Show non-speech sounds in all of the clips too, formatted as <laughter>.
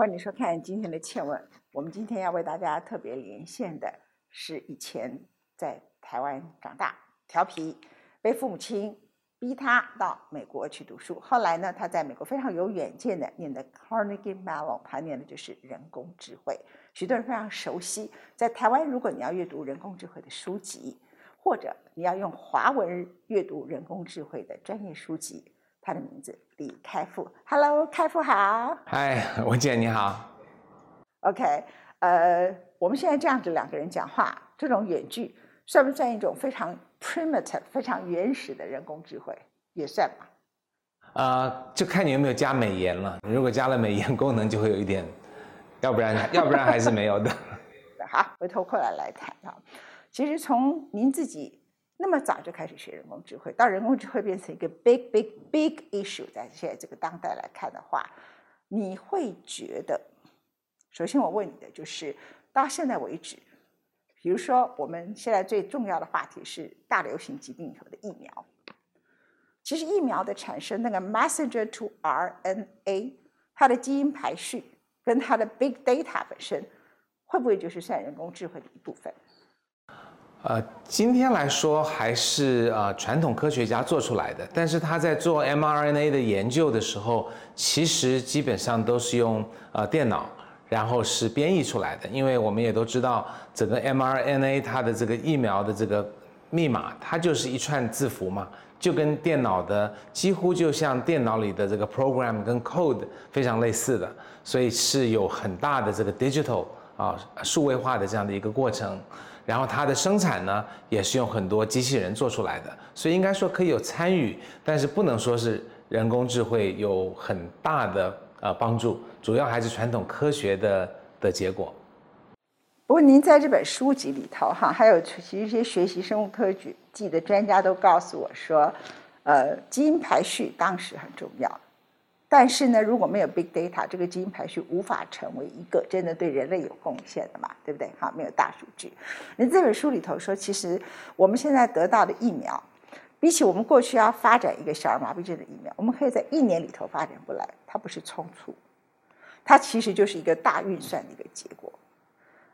欢迎收看今天的《倩问》。我们今天要为大家特别连线的是以前在台湾长大、调皮，被父母亲逼他到美国去读书。后来呢，他在美国非常有远见的念的 Carnegie Mellon，他念的就是人工智慧。许多人非常熟悉。在台湾，如果你要阅读人工智慧的书籍，或者你要用华文阅读人工智慧的专业书籍。他的名字李开复，Hello，开复好。嗨，文姐你好。OK，呃，我们现在这样子两个人讲话，这种远距算不算一种非常 primitive、非常原始的人工智慧？也算吧。呃，就看你有没有加美颜了。如果加了美颜功能，就会有一点；要不然，要不然还是没有的。<laughs> 好，回头过来来谈啊。其实从您自己。那么早就开始学人工智慧，到人工智慧变成一个 big big big issue，在现在这个当代来看的话，你会觉得，首先我问你的就是，到现在为止，比如说我们现在最重要的话题是大流行疾病里头的疫苗，其实疫苗的产生，那个 messenger to RNA，它的基因排序跟它的 big data 本身，会不会就是算人工智慧的一部分？呃，今天来说还是呃传统科学家做出来的，但是他在做 mRNA 的研究的时候，其实基本上都是用呃电脑，然后是编译出来的。因为我们也都知道，整个 mRNA 它的这个疫苗的这个密码，它就是一串字符嘛，就跟电脑的几乎就像电脑里的这个 program 跟 code 非常类似的，所以是有很大的这个 digital 啊数位化的这样的一个过程。然后它的生产呢，也是用很多机器人做出来的，所以应该说可以有参与，但是不能说是人工智慧有很大的呃帮助，主要还是传统科学的的结果。不过您在这本书籍里头哈，还有其实一些学习生物科学技的专家都告诉我说，呃，基因排序当时很重要。但是呢，如果没有 big data，这个基因排序无法成为一个真的对人类有贡献的嘛，对不对？好，没有大数据。您这本书里头说，其实我们现在得到的疫苗，比起我们过去要发展一个小儿麻痹症的疫苗，我们可以在一年里头发展过来。它不是冲突，它其实就是一个大运算的一个结果。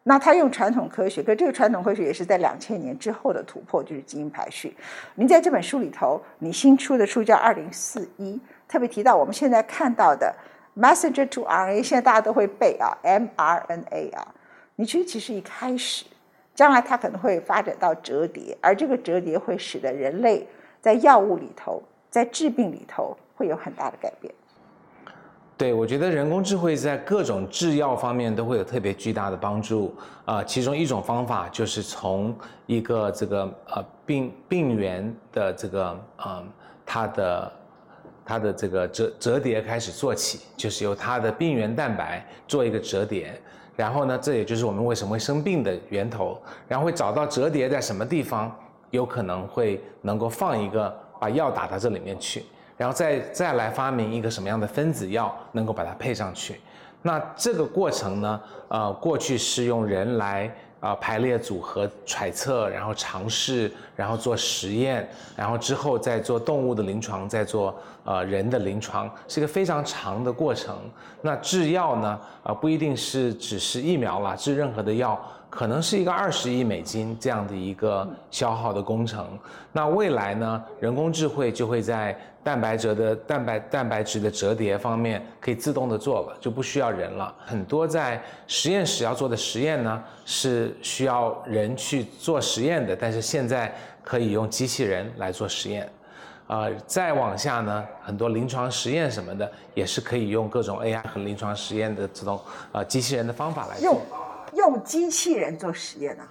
那他用传统科学，可这个传统科学也是在两千年之后的突破，就是基因排序。您在这本书里头，你新出的书叫《二零四一》。特别提到我们现在看到的 messenger to RNA，现在大家都会背啊，mRNA 啊。你觉得其实一开始，将来它可能会发展到折叠，而这个折叠会使得人类在药物里头、在治病里头会有很大的改变。对，我觉得人工智慧在各种制药方面都会有特别巨大的帮助啊。其中一种方法就是从一个这个呃病病原的这个呃它的。它的这个折折叠开始做起，就是由它的病原蛋白做一个折叠，然后呢，这也就是我们为什么会生病的源头，然后会找到折叠在什么地方，有可能会能够放一个把药打到这里面去，然后再再来发明一个什么样的分子药能够把它配上去。那这个过程呢，呃，过去是用人来。啊，排列组合、揣测，然后尝试，然后做实验，然后之后再做动物的临床，再做呃人的临床，是一个非常长的过程。那制药呢？啊，不一定是只是疫苗了，制任何的药。可能是一个二十亿美金这样的一个消耗的工程。那未来呢？人工智慧就会在蛋白质的蛋白蛋白质的折叠方面可以自动的做了，就不需要人了。很多在实验室要做的实验呢，是需要人去做实验的，但是现在可以用机器人来做实验。啊，再往下呢，很多临床实验什么的，也是可以用各种 AI 和临床实验的这种呃机器人的方法来做。用机器人做实验呢？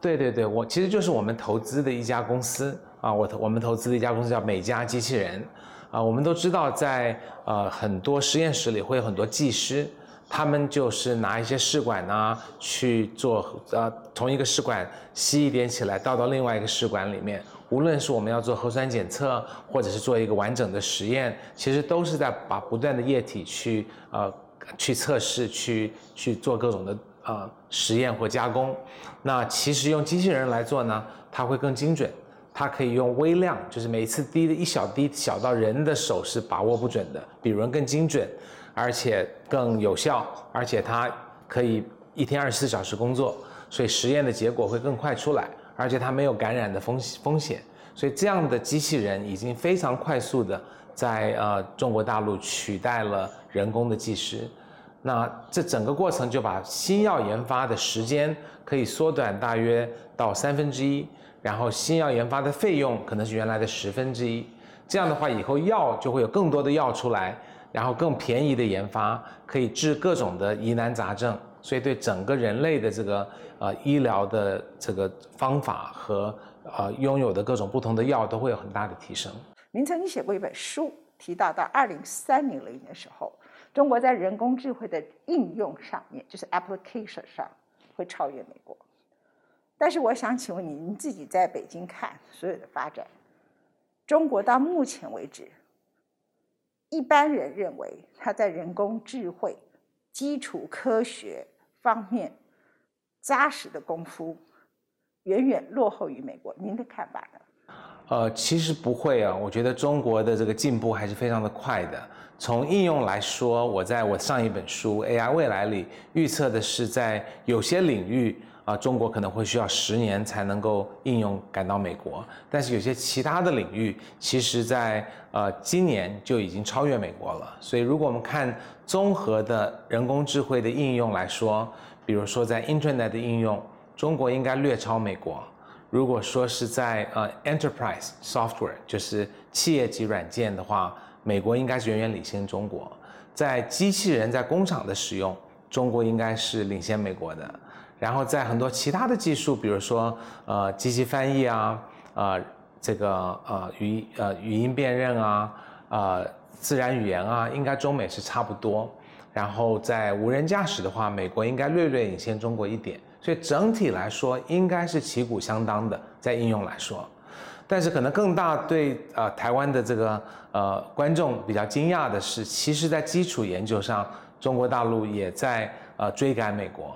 对对对，我其实就是我们投资的一家公司啊，我投我们投资的一家公司叫美家机器人啊。我们都知道，在呃很多实验室里会有很多技师，他们就是拿一些试管呢去做呃同一个试管吸一点起来倒到另外一个试管里面。无论是我们要做核酸检测，或者是做一个完整的实验，其实都是在把不断的液体去呃去测试，去去做各种的。呃，实验或加工，那其实用机器人来做呢，它会更精准，它可以用微量，就是每一次滴的一小滴，小到人的手是把握不准的，比人更精准，而且更有效，而且它可以一天二十四小时工作，所以实验的结果会更快出来，而且它没有感染的风风险。所以这样的机器人已经非常快速的在呃中国大陆取代了人工的技师。那这整个过程就把新药研发的时间可以缩短大约到三分之一，然后新药研发的费用可能是原来的十分之一。这样的话，以后药就会有更多的药出来，然后更便宜的研发，可以治各种的疑难杂症。所以对整个人类的这个呃医疗的这个方法和呃拥有的各种不同的药都会有很大的提升。您曾经写过一本书，提到到二零三零年的时候。中国在人工智慧的应用上面，就是 application 上会超越美国。但是我想请问你，你自己在北京看所有的发展，中国到目前为止，一般人认为它在人工智慧、基础科学方面扎实的功夫，远远落后于美国。您的看法呢？呃，其实不会啊，我觉得中国的这个进步还是非常的快的。从应用来说，我在我上一本书《AI 未来》里预测的是，在有些领域啊，中国可能会需要十年才能够应用赶到美国。但是有些其他的领域，其实在呃今年就已经超越美国了。所以如果我们看综合的人工智慧的应用来说，比如说在 Internet 的应用，中国应该略超美国。如果说是在呃 enterprise software，就是企业级软件的话，美国应该是远远领先中国。在机器人在工厂的使用，中国应该是领先美国的。然后在很多其他的技术，比如说呃机器翻译啊，呃这个呃语呃语音辨认啊，呃自然语言啊，应该中美是差不多。然后在无人驾驶的话，美国应该略略领先中国一点。所以整体来说，应该是旗鼓相当的，在应用来说，但是可能更大对呃台湾的这个呃观众比较惊讶的是，其实，在基础研究上，中国大陆也在呃追赶美国。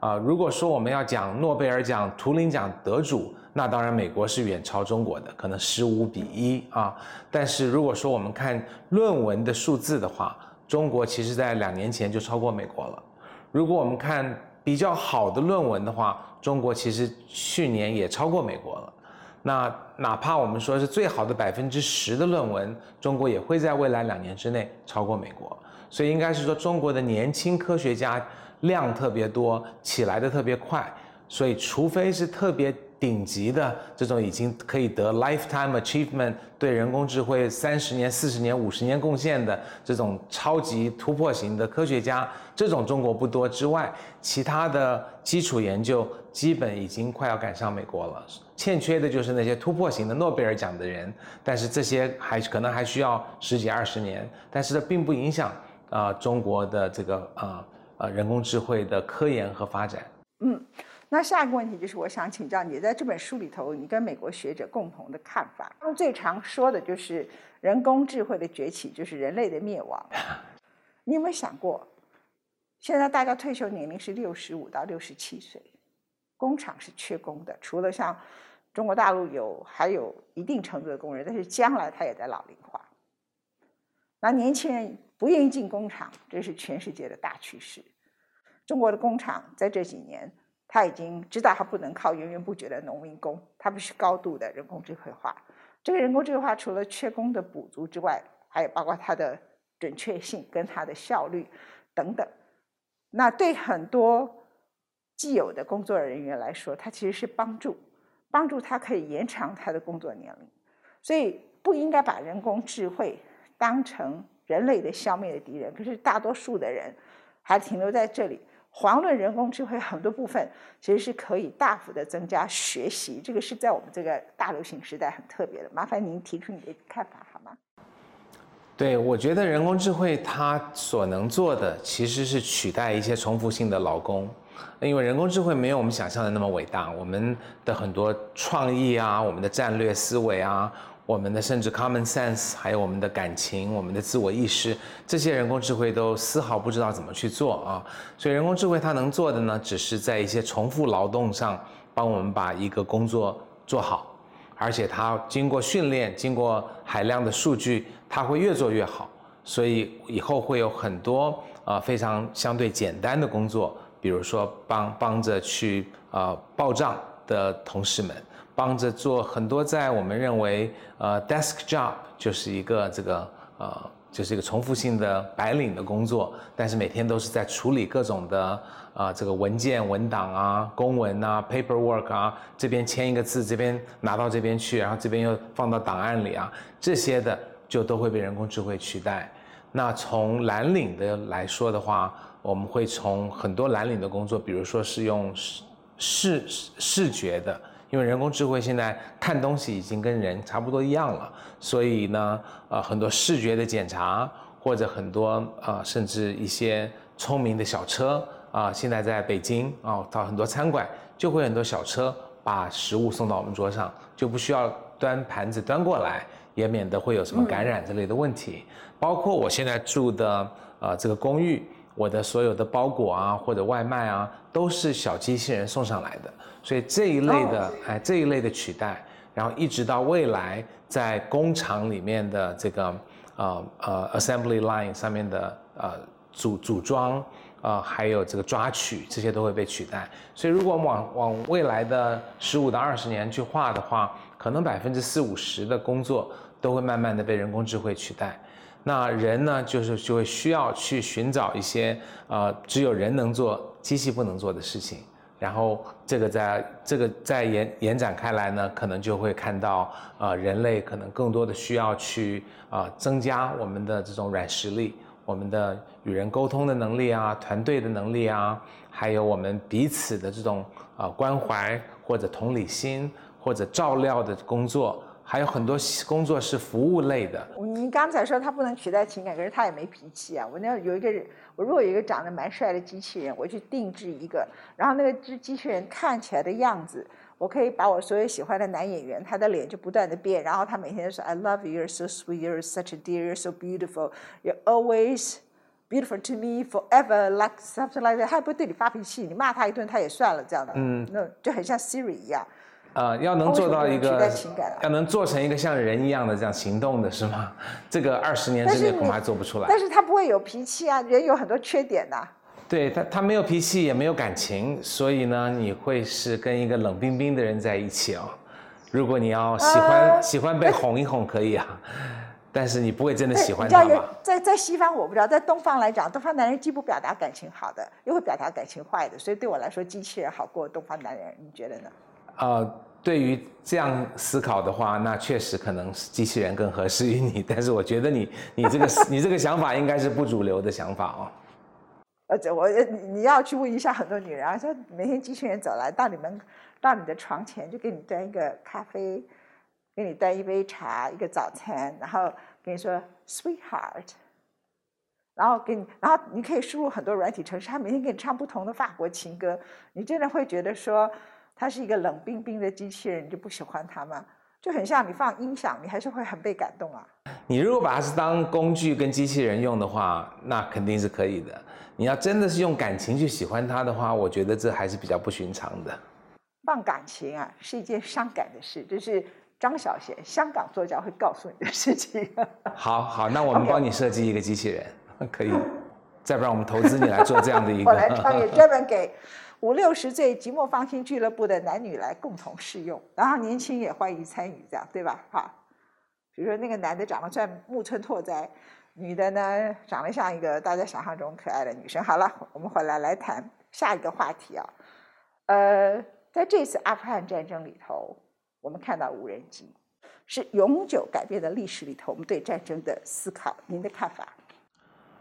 啊，如果说我们要讲诺贝尔奖、图灵奖得主，那当然美国是远超中国的，可能十五比一啊。但是如果说我们看论文的数字的话，中国其实在两年前就超过美国了。如果我们看比较好的论文的话，中国其实去年也超过美国了。那哪怕我们说是最好的百分之十的论文，中国也会在未来两年之内超过美国。所以应该是说，中国的年轻科学家量特别多，起来的特别快。所以，除非是特别。顶级的这种已经可以得 lifetime achievement 对人工智慧三十年、四十年、五十年贡献的这种超级突破型的科学家，这种中国不多之外，其他的基础研究基本已经快要赶上美国了。欠缺的就是那些突破型的诺贝尔奖的人，但是这些还可能还需要十几二十年，但是这并不影响啊中国的这个啊啊人工智慧的科研和发展。嗯。那下一个问题就是，我想请教你在这本书里头，你跟美国学者共同的看法。他们最常说的就是人工智慧的崛起就是人类的灭亡。<laughs> 你有没有想过，现在大家退休年龄是六十五到六十七岁，工厂是缺工的，除了像中国大陆有还有一定程度的工人，但是将来他也在老龄化。那年轻人不愿意进工厂，这是全世界的大趋势。中国的工厂在这几年。他已经知道他不能靠源源不绝的农民工，他必须高度的人工智慧化。这个人工智慧化除了缺工的补足之外，还有包括它的准确性跟它的效率等等。那对很多既有的工作人员来说，它其实是帮助，帮助他可以延长他的工作年龄。所以不应该把人工智慧当成人类的消灭的敌人。可是大多数的人还停留在这里。遑论人工智慧很多部分其实是可以大幅的增加学习，这个是在我们这个大流行时代很特别的。麻烦您提出你的看法好吗？对，我觉得人工智慧它所能做的其实是取代一些重复性的劳工，因为人工智慧没有我们想象的那么伟大，我们的很多创意啊，我们的战略思维啊。我们的甚至 common sense，还有我们的感情、我们的自我意识，这些人工智慧都丝毫不知道怎么去做啊！所以人工智慧它能做的呢，只是在一些重复劳动上帮我们把一个工作做好，而且它经过训练、经过海量的数据，它会越做越好。所以以后会有很多呃非常相对简单的工作，比如说帮帮着去呃报账的同事们，帮着做很多在我们认为呃 desk job 就是一个这个呃就是一个重复性的白领的工作，但是每天都是在处理各种的啊这个文件文档啊公文啊 paperwork 啊这边签一个字，这边拿到这边去，然后这边又放到档案里啊这些的就都会被人工智慧取代。那从蓝领的来说的话，我们会从很多蓝领的工作，比如说是用视视视觉的，因为人工智慧现在看东西已经跟人差不多一样了，所以呢，呃，很多视觉的检查或者很多呃，甚至一些聪明的小车啊，现在在北京啊，到很多餐馆就会很多小车把食物送到我们桌上，就不需要端盘子端过来。也免得会有什么感染之类的问题，包括我现在住的呃这个公寓，我的所有的包裹啊或者外卖啊都是小机器人送上来的，所以这一类的哎这一类的取代，然后一直到未来在工厂里面的这个呃呃 assembly line 上面的呃组组装呃还有这个抓取这些都会被取代，所以如果往往未来的十五到二十年去画的话，可能百分之四五十的工作。都会慢慢的被人工智慧取代，那人呢，就是就会需要去寻找一些呃只有人能做、机器不能做的事情，然后这个在这个在延延展开来呢，可能就会看到呃人类可能更多的需要去啊增加我们的这种软实力，我们的与人沟通的能力啊，团队的能力啊，还有我们彼此的这种啊关怀或者同理心或者照料的工作。还有很多工作是服务类的。你刚才说他不能取代情感，可是他也没脾气啊。我那有一个人，我如果有一个长得蛮帅的机器人，我去定制一个，然后那个机机器人看起来的样子，我可以把我所有喜欢的男演员，他的脸就不断的变，然后他每天都说 I love you, you're so sweet, you're such a dear, you're so beautiful, you're always beautiful to me forever, like something like that。他不会对你发脾气，你骂他一顿他也算了，这样的，嗯，那就很像 Siri 一样。呃，要能做到一个，要能做成一个像人一样的这样行动的是吗？<laughs> 这个二十年之内恐怕做不出来。但是他不会有脾气啊，人有很多缺点的。对他，他没有脾气，也没有感情，所以呢，你会是跟一个冷冰冰的人在一起哦。如果你要喜欢喜欢被哄一哄可以啊，但是你不会真的喜欢他吧？在在西方我不知道，在东方来讲，东方男人既不表达感情好的，又会表达感情坏的，所以对我来说，机器人好过东方男人，你觉得呢？呃，对于这样思考的话，那确实可能是机器人更合适于你。但是我觉得你你这个 <laughs> 你这个想法应该是不主流的想法哦。而且我你你要去问一下很多女人啊，说每天机器人走来到你们到你的床前，就给你端一个咖啡，给你端一杯茶，一个早餐，然后跟你说 sweetheart，然后给你，然后你可以输入很多软体程式，他每天给你唱不同的法国情歌，你真的会觉得说。它是一个冷冰冰的机器人，你就不喜欢它吗？就很像你放音响，你还是会很被感动啊。你如果把它是当工具跟机器人用的话，那肯定是可以的。你要真的是用感情去喜欢它的话，我觉得这还是比较不寻常的。放感情啊，是一件伤感的事，这是张小娴香港作家会告诉你的事情。<laughs> 好好，那我们帮你设计一个机器人，可以。再不然我们投资你来做这样的一个。<laughs> 我来创业，专门给。五六十岁寂寞芳心俱乐部的男女来共同试用，然后年轻也欢迎参与，这样对吧？哈，比如说那个男的长得像木村拓哉，女的呢长得像一个大家想象中可爱的女生。好了，我们回来来谈下一个话题啊。呃，在这次阿富汗战争里头，我们看到无人机是永久改变的历史里头我们对战争的思考，您的看法？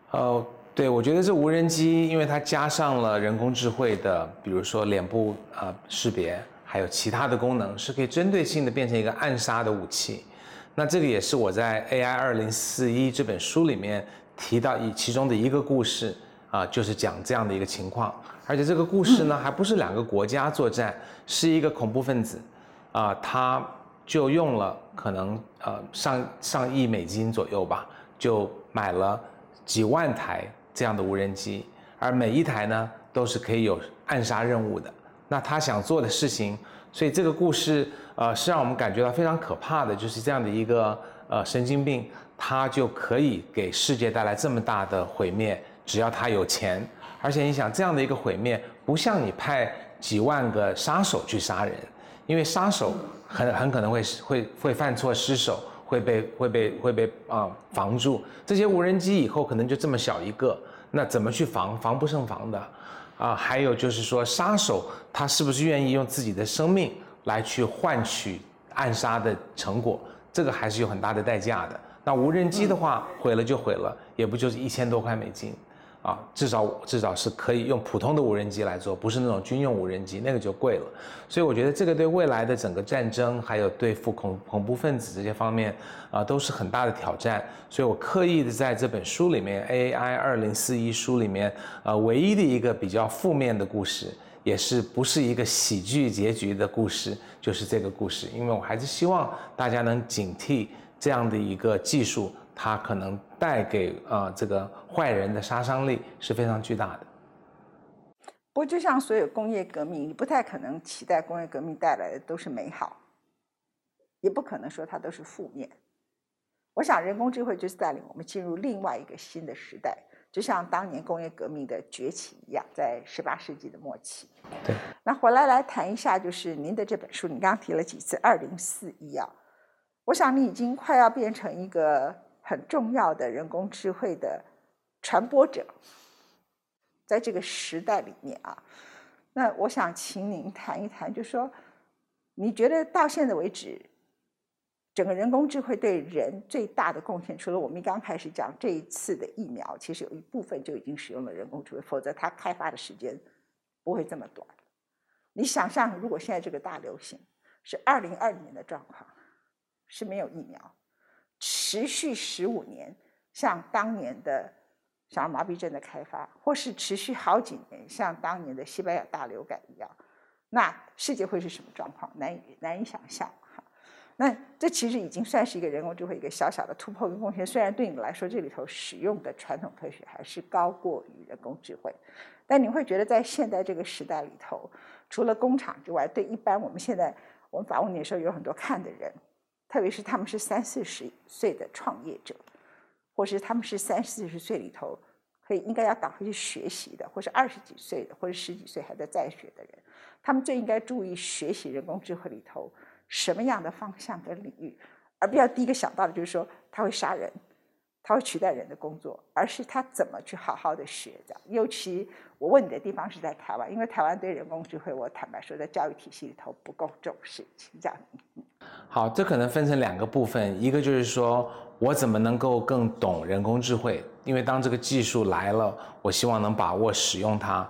好。对，我觉得这无人机，因为它加上了人工智慧的，比如说脸部啊识别，还有其他的功能，是可以针对性的变成一个暗杀的武器。那这个也是我在《AI 二零四一》这本书里面提到一其中的一个故事啊，就是讲这样的一个情况。而且这个故事呢，还不是两个国家作战，是一个恐怖分子啊，他就用了可能呃上上亿美金左右吧，就买了几万台。这样的无人机，而每一台呢都是可以有暗杀任务的。那他想做的事情，所以这个故事呃是让我们感觉到非常可怕的，就是这样的一个呃神经病，他就可以给世界带来这么大的毁灭，只要他有钱。而且你想，这样的一个毁灭，不像你派几万个杀手去杀人，因为杀手很很可能会会会犯错失手，会被会被会被啊防住。这些无人机以后可能就这么小一个，那怎么去防？防不胜防的。啊，还有就是说，杀手他是不是愿意用自己的生命来去换取暗杀的成果？这个还是有很大的代价的。那无人机的话，毁了就毁了，也不就是一千多块美金。啊，至少至少是可以用普通的无人机来做，不是那种军用无人机，那个就贵了。所以我觉得这个对未来的整个战争，还有对付恐恐怖分子这些方面，啊，都是很大的挑战。所以我刻意的在这本书里面，AI 二零四一书里面，呃，唯一的一个比较负面的故事，也是不是一个喜剧结局的故事，就是这个故事。因为我还是希望大家能警惕这样的一个技术。它可能带给呃这个坏人的杀伤力是非常巨大的。不过，就像所有工业革命，你不太可能期待工业革命带来的都是美好，也不可能说它都是负面。我想，人工智慧就是带领我们进入另外一个新的时代，就像当年工业革命的崛起一样，在十八世纪的末期。对。那回来来谈一下，就是您的这本书，你刚刚提了几次“二零四一”啊？我想你已经快要变成一个。很重要的人工智慧的传播者，在这个时代里面啊，那我想请您谈一谈，就说你觉得到现在为止，整个人工智慧对人最大的贡献，除了我们刚开始讲这一次的疫苗，其实有一部分就已经使用了人工智慧，否则它开发的时间不会这么短。你想象，如果现在这个大流行是二零二零年的状况，是没有疫苗。持续十五年，像当年的小儿麻痹症的开发，或是持续好几年，像当年的西班牙大流感一样，那世界会是什么状况？难以难以想象哈。那这其实已经算是一个人工智慧一个小小的突破跟贡献。虽然对你来说，这里头使用的传统科学还是高过于人工智慧，但你会觉得在现在这个时代里头，除了工厂之外，对一般我们现在我们访问你的时候，有很多看的人。特别是他们是三四十岁的创业者，或是他们是三四十岁里头可以应该要赶快去学习的，或是二十几岁的，或者十几岁还在在学的人，他们最应该注意学习人工智慧里头什么样的方向跟领域，而不要第一个想到的就是说他会杀人。他会取代人的工作，而是他怎么去好好的学的。尤其我问你的地方是在台湾，因为台湾对人工智慧，我坦白说，在教育体系里头不够重视。请讲。好，这可能分成两个部分，一个就是说我怎么能够更懂人工智慧，因为当这个技术来了，我希望能把握使用它。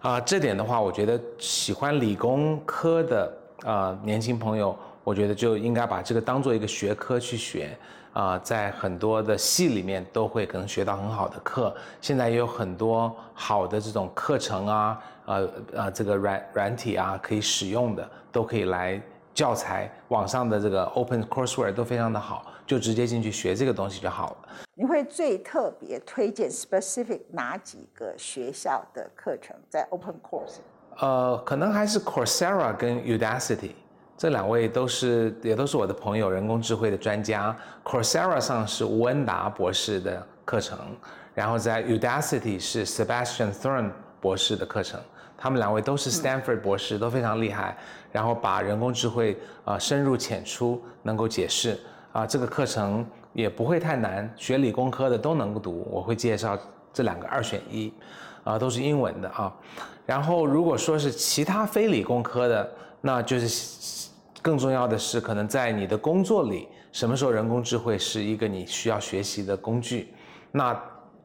啊，这点的话，我觉得喜欢理工科的啊年轻朋友，我觉得就应该把这个当做一个学科去学。啊，在很多的系里面都会可能学到很好的课，现在也有很多好的这种课程啊，呃呃，这个软软体啊可以使用的，都可以来教材，网上的这个 Open Courseware 都非常的好，就直接进去学这个东西就好了。你会最特别推荐 specific 哪几个学校的课程在 Open Course？呃，可能还是 Coursera 跟 Udacity。这两位都是也都是我的朋友，人工智慧的专家。Coursera 上是吴恩达博士的课程，然后在 Udacity 是 Sebastian Thorn 博士的课程。他们两位都是 Stanford 博士，都非常厉害。然后把人工智慧啊深入浅出能够解释啊，这个课程也不会太难，学理工科的都能够读。我会介绍这两个二选一，啊都是英文的啊。然后如果说是其他非理工科的，那就是。更重要的是，可能在你的工作里，什么时候人工智慧是一个你需要学习的工具，那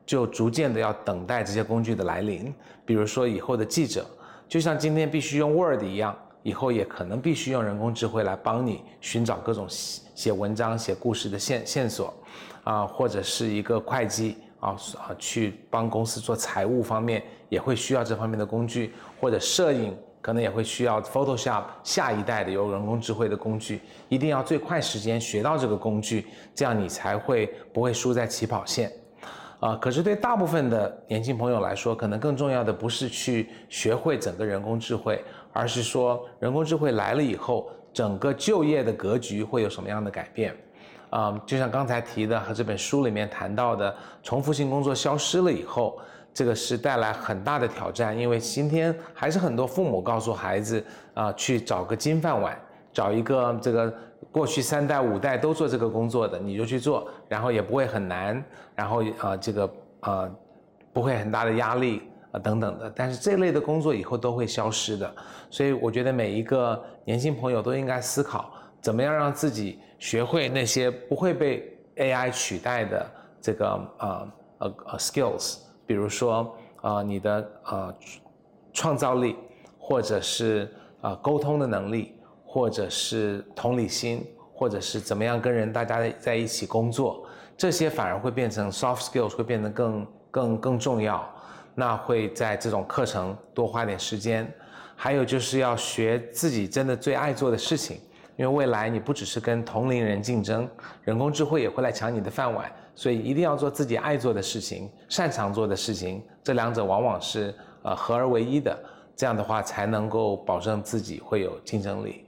就逐渐的要等待这些工具的来临。比如说以后的记者，就像今天必须用 Word 一样，以后也可能必须用人工智慧来帮你寻找各种写文章、写故事的线线索，啊，或者是一个会计啊啊去帮公司做财务方面也会需要这方面的工具，或者摄影。可能也会需要 Photoshop 下一代的有人工智慧的工具，一定要最快时间学到这个工具，这样你才会不会输在起跑线。啊，可是对大部分的年轻朋友来说，可能更重要的不是去学会整个人工智慧，而是说人工智慧来了以后，整个就业的格局会有什么样的改变？嗯，就像刚才提的和这本书里面谈到的，重复性工作消失了以后，这个是带来很大的挑战，因为今天还是很多父母告诉孩子啊，去找个金饭碗，找一个这个过去三代五代都做这个工作的，你就去做，然后也不会很难，然后啊这个啊不会很大的压力啊等等的，但是这类的工作以后都会消失的，所以我觉得每一个年轻朋友都应该思考，怎么样让自己。学会那些不会被 AI 取代的这个呃呃呃 skills，比如说呃你的呃创造力，或者是呃沟通的能力，或者是同理心，或者是怎么样跟人大家在一起工作，这些反而会变成 soft skills，会变得更更更重要。那会在这种课程多花点时间，还有就是要学自己真的最爱做的事情。因为未来你不只是跟同龄人竞争，人工智慧也会来抢你的饭碗，所以一定要做自己爱做的事情、擅长做的事情，这两者往往是呃合而为一的，这样的话才能够保证自己会有竞争力。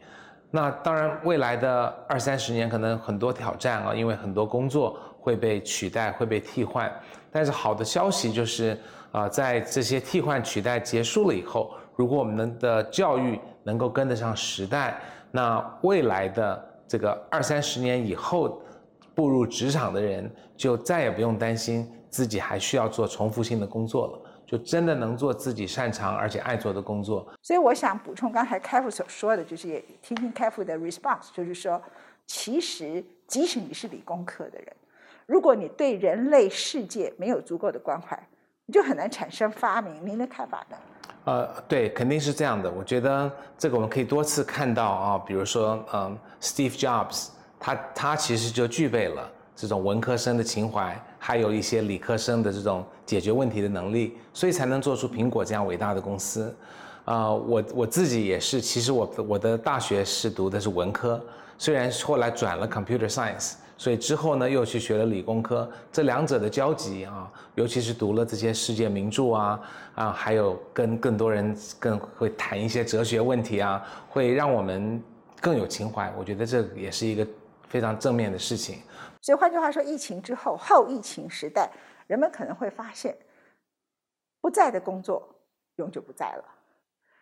那当然，未来的二三十年可能很多挑战啊，因为很多工作会被取代、会被替换。但是好的消息就是啊，在这些替换取代结束了以后，如果我们的教育能够跟得上时代。那未来的这个二三十年以后，步入职场的人就再也不用担心自己还需要做重复性的工作了，就真的能做自己擅长而且爱做的工作。所以我想补充刚才开复所说的，就是也听听开复的 response，就是说，其实即使你是理工科的人，如果你对人类世界没有足够的关怀，你就很难产生发明。您的看法呢？呃，对，肯定是这样的。我觉得这个我们可以多次看到啊，比如说，嗯，Steve Jobs，他他其实就具备了这种文科生的情怀，还有一些理科生的这种解决问题的能力，所以才能做出苹果这样伟大的公司。啊，我我自己也是，其实我我的大学是读的是文科，虽然后来转了 Computer Science。所以之后呢，又去学了理工科，这两者的交集啊，尤其是读了这些世界名著啊，啊，还有跟更多人更会谈一些哲学问题啊，会让我们更有情怀。我觉得这也是一个非常正面的事情。所以换句话说，疫情之后，后疫情时代，人们可能会发现，不在的工作永久不在了，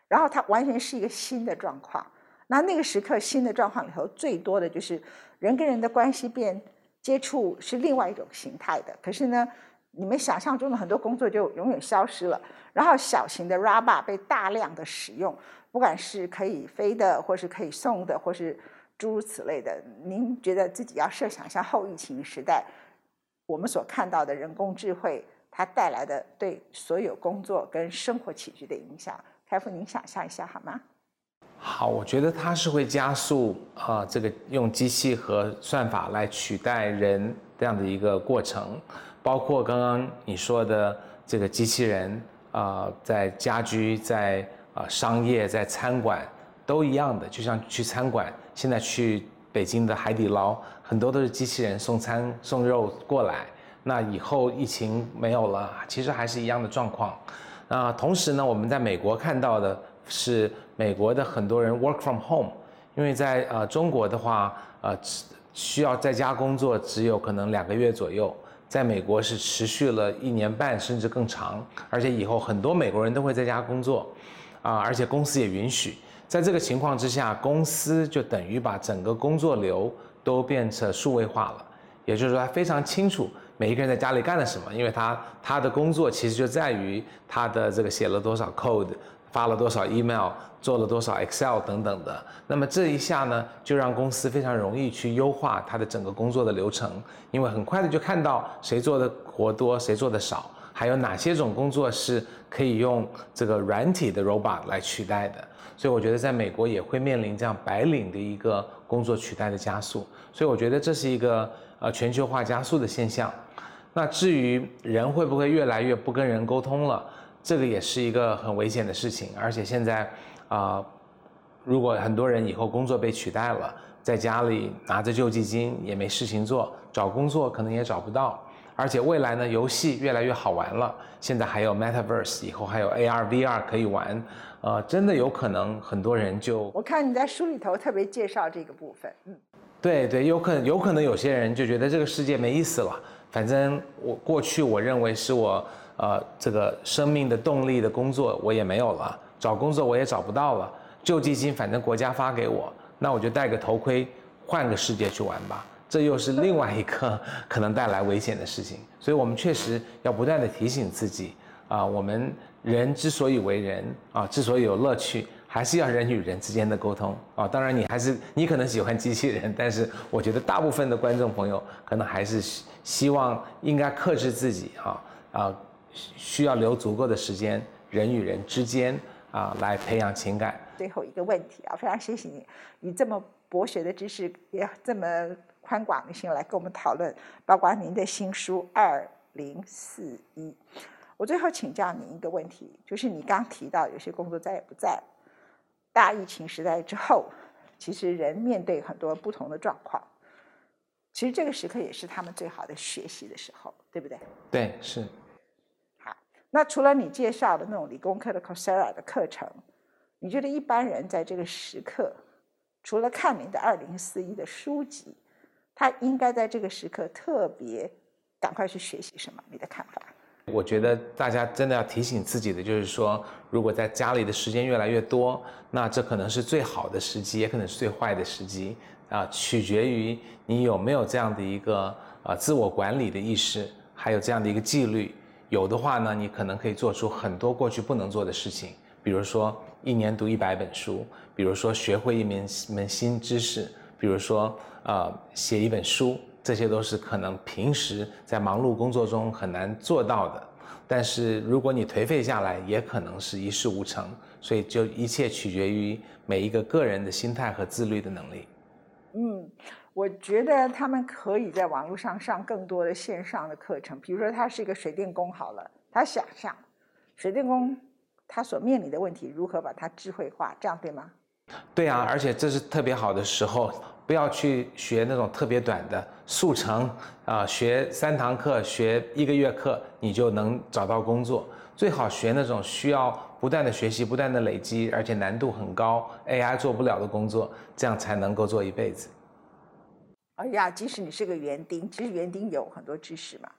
然后它完全是一个新的状况。那那个时刻，新的状况里头，最多的就是人跟人的关系变接触是另外一种形态的。可是呢，你们想象中的很多工作就永远消失了。然后小型的 Robot 被大量的使用，不管是可以飞的，或是可以送的，或是诸如此类的。您觉得自己要设想一下后疫情时代，我们所看到的人工智慧它带来的对所有工作跟生活起居的影响，开复您想象一下好吗？好，我觉得它是会加速啊，这个用机器和算法来取代人这样的一个过程，包括刚刚你说的这个机器人啊，在家居、在啊商业、在餐馆都一样的，就像去餐馆，现在去北京的海底捞，很多都是机器人送餐送肉过来。那以后疫情没有了，其实还是一样的状况。那同时呢，我们在美国看到的。是美国的很多人 work from home，因为在呃中国的话，呃需要在家工作只有可能两个月左右，在美国是持续了一年半甚至更长，而且以后很多美国人都会在家工作，啊，而且公司也允许。在这个情况之下，公司就等于把整个工作流都变成数位化了，也就是说他非常清楚每一个人在家里干了什么，因为他他的工作其实就在于他的这个写了多少 code。发了多少 email，做了多少 Excel 等等的，那么这一下呢，就让公司非常容易去优化它的整个工作的流程，因为很快的就看到谁做的活多，谁做的少，还有哪些种工作是可以用这个软体的 robot 来取代的。所以我觉得在美国也会面临这样白领的一个工作取代的加速。所以我觉得这是一个呃全球化加速的现象。那至于人会不会越来越不跟人沟通了？这个也是一个很危险的事情，而且现在，啊，如果很多人以后工作被取代了，在家里拿着救济金也没事情做，找工作可能也找不到，而且未来呢，游戏越来越好玩了，现在还有 Metaverse，以后还有 AR、VR 可以玩，呃，真的有可能很多人就……我看你在书里头特别介绍这个部分，嗯。对对，有可能有可能有些人就觉得这个世界没意思了。反正我过去我认为是我呃这个生命的动力的工作我也没有了，找工作我也找不到了，救济金反正国家发给我，那我就戴个头盔，换个世界去玩吧。这又是另外一个可能带来危险的事情。所以我们确实要不断的提醒自己啊，我们人之所以为人啊，之所以有乐趣。还是要人与人之间的沟通啊！当然，你还是你可能喜欢机器人，但是我觉得大部分的观众朋友可能还是希望应该克制自己啊啊，需要留足够的时间人与人之间啊来培养情感。最后一个问题啊，非常谢谢你你这么博学的知识，也这么宽广的心来跟我们讨论，包括您的新书《二零四一》。我最后请教您一个问题，就是你刚提到有些工作再也不在。大疫情时代之后，其实人面对很多不同的状况，其实这个时刻也是他们最好的学习的时候，对不对？对，是。好，那除了你介绍的那种理工科的 Coursera 的课程，你觉得一般人在这个时刻，除了看您的二零四一的书籍，他应该在这个时刻特别赶快去学习什么？你的看法？我觉得大家真的要提醒自己的，就是说，如果在家里的时间越来越多，那这可能是最好的时机，也可能是最坏的时机啊，取决于你有没有这样的一个啊自我管理的意识，还有这样的一个纪律。有的话呢，你可能可以做出很多过去不能做的事情，比如说一年读一百本书，比如说学会一门门新知识，比如说呃写一本书。这些都是可能平时在忙碌工作中很难做到的，但是如果你颓废下来，也可能是一事无成。所以，就一切取决于每一个个人的心态和自律的能力。嗯，我觉得他们可以在网络上上更多的线上的课程，比如说他是一个水电工，好了，他想象水电工他所面临的问题如何把它智慧化，这样对吗？对啊，而且这是特别好的时候。不要去学那种特别短的速成啊，学三堂课、学一个月课，你就能找到工作。最好学那种需要不断的学习、不断的累积，而且难度很高、AI 做不了的工作，这样才能够做一辈子。哎呀，即使你是个园丁，其实园丁有很多知识嘛，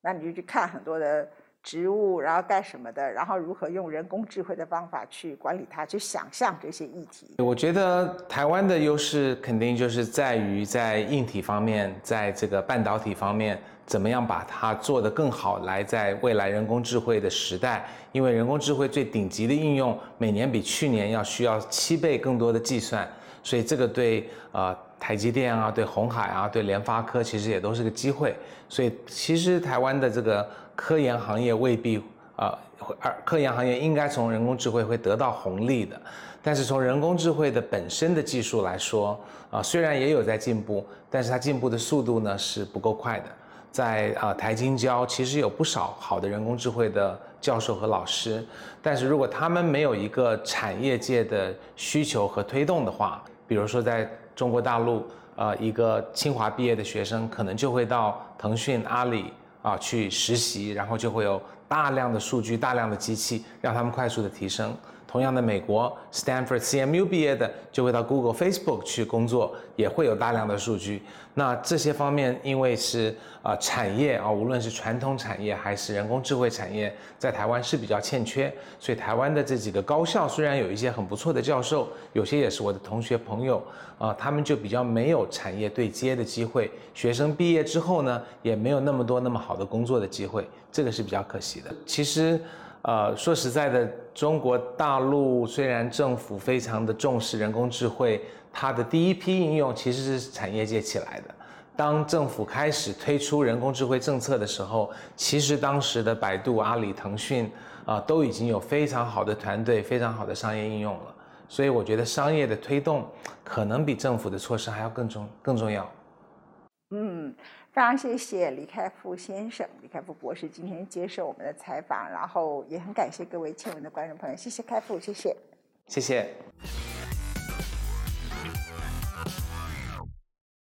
那你就去看很多的。植物，然后干什么的？然后如何用人工智慧的方法去管理它，去想象这些议题？我觉得台湾的优势肯定就是在于在硬体方面，在这个半导体方面，怎么样把它做得更好，来在未来人工智慧的时代，因为人工智慧最顶级的应用，每年比去年要需要七倍更多的计算，所以这个对呃台积电啊，对红海啊，对联发科其实也都是个机会。所以其实台湾的这个。科研行业未必啊，而科研行业应该从人工智慧会得到红利的，但是从人工智慧的本身的技术来说啊，虽然也有在进步，但是它进步的速度呢是不够快的。在啊台金交其实有不少好的人工智慧的教授和老师，但是如果他们没有一个产业界的需求和推动的话，比如说在中国大陆呃，一个清华毕业的学生可能就会到腾讯、阿里。啊，去实习，然后就会有大量的数据、大量的机器，让他们快速的提升。同样的，美国 Stanford CMU 毕业的就会到 Google、Facebook 去工作，也会有大量的数据。那这些方面，因为是啊产业啊，无论是传统产业还是人工智慧产业，在台湾是比较欠缺。所以，台湾的这几个高校虽然有一些很不错的教授，有些也是我的同学朋友啊，他们就比较没有产业对接的机会。学生毕业之后呢，也没有那么多那么好的工作的机会，这个是比较可惜的。其实。呃，说实在的，中国大陆虽然政府非常的重视人工智慧，它的第一批应用其实是产业界起来的。当政府开始推出人工智慧政策的时候，其实当时的百度、阿里、腾讯啊，都已经有非常好的团队、非常好的商业应用了。所以我觉得商业的推动可能比政府的措施还要更重更重要。嗯。非常谢谢李开复先生、李开复博士今天接受我们的采访，然后也很感谢各位亲文的观众朋友，谢谢开复，谢谢，谢谢。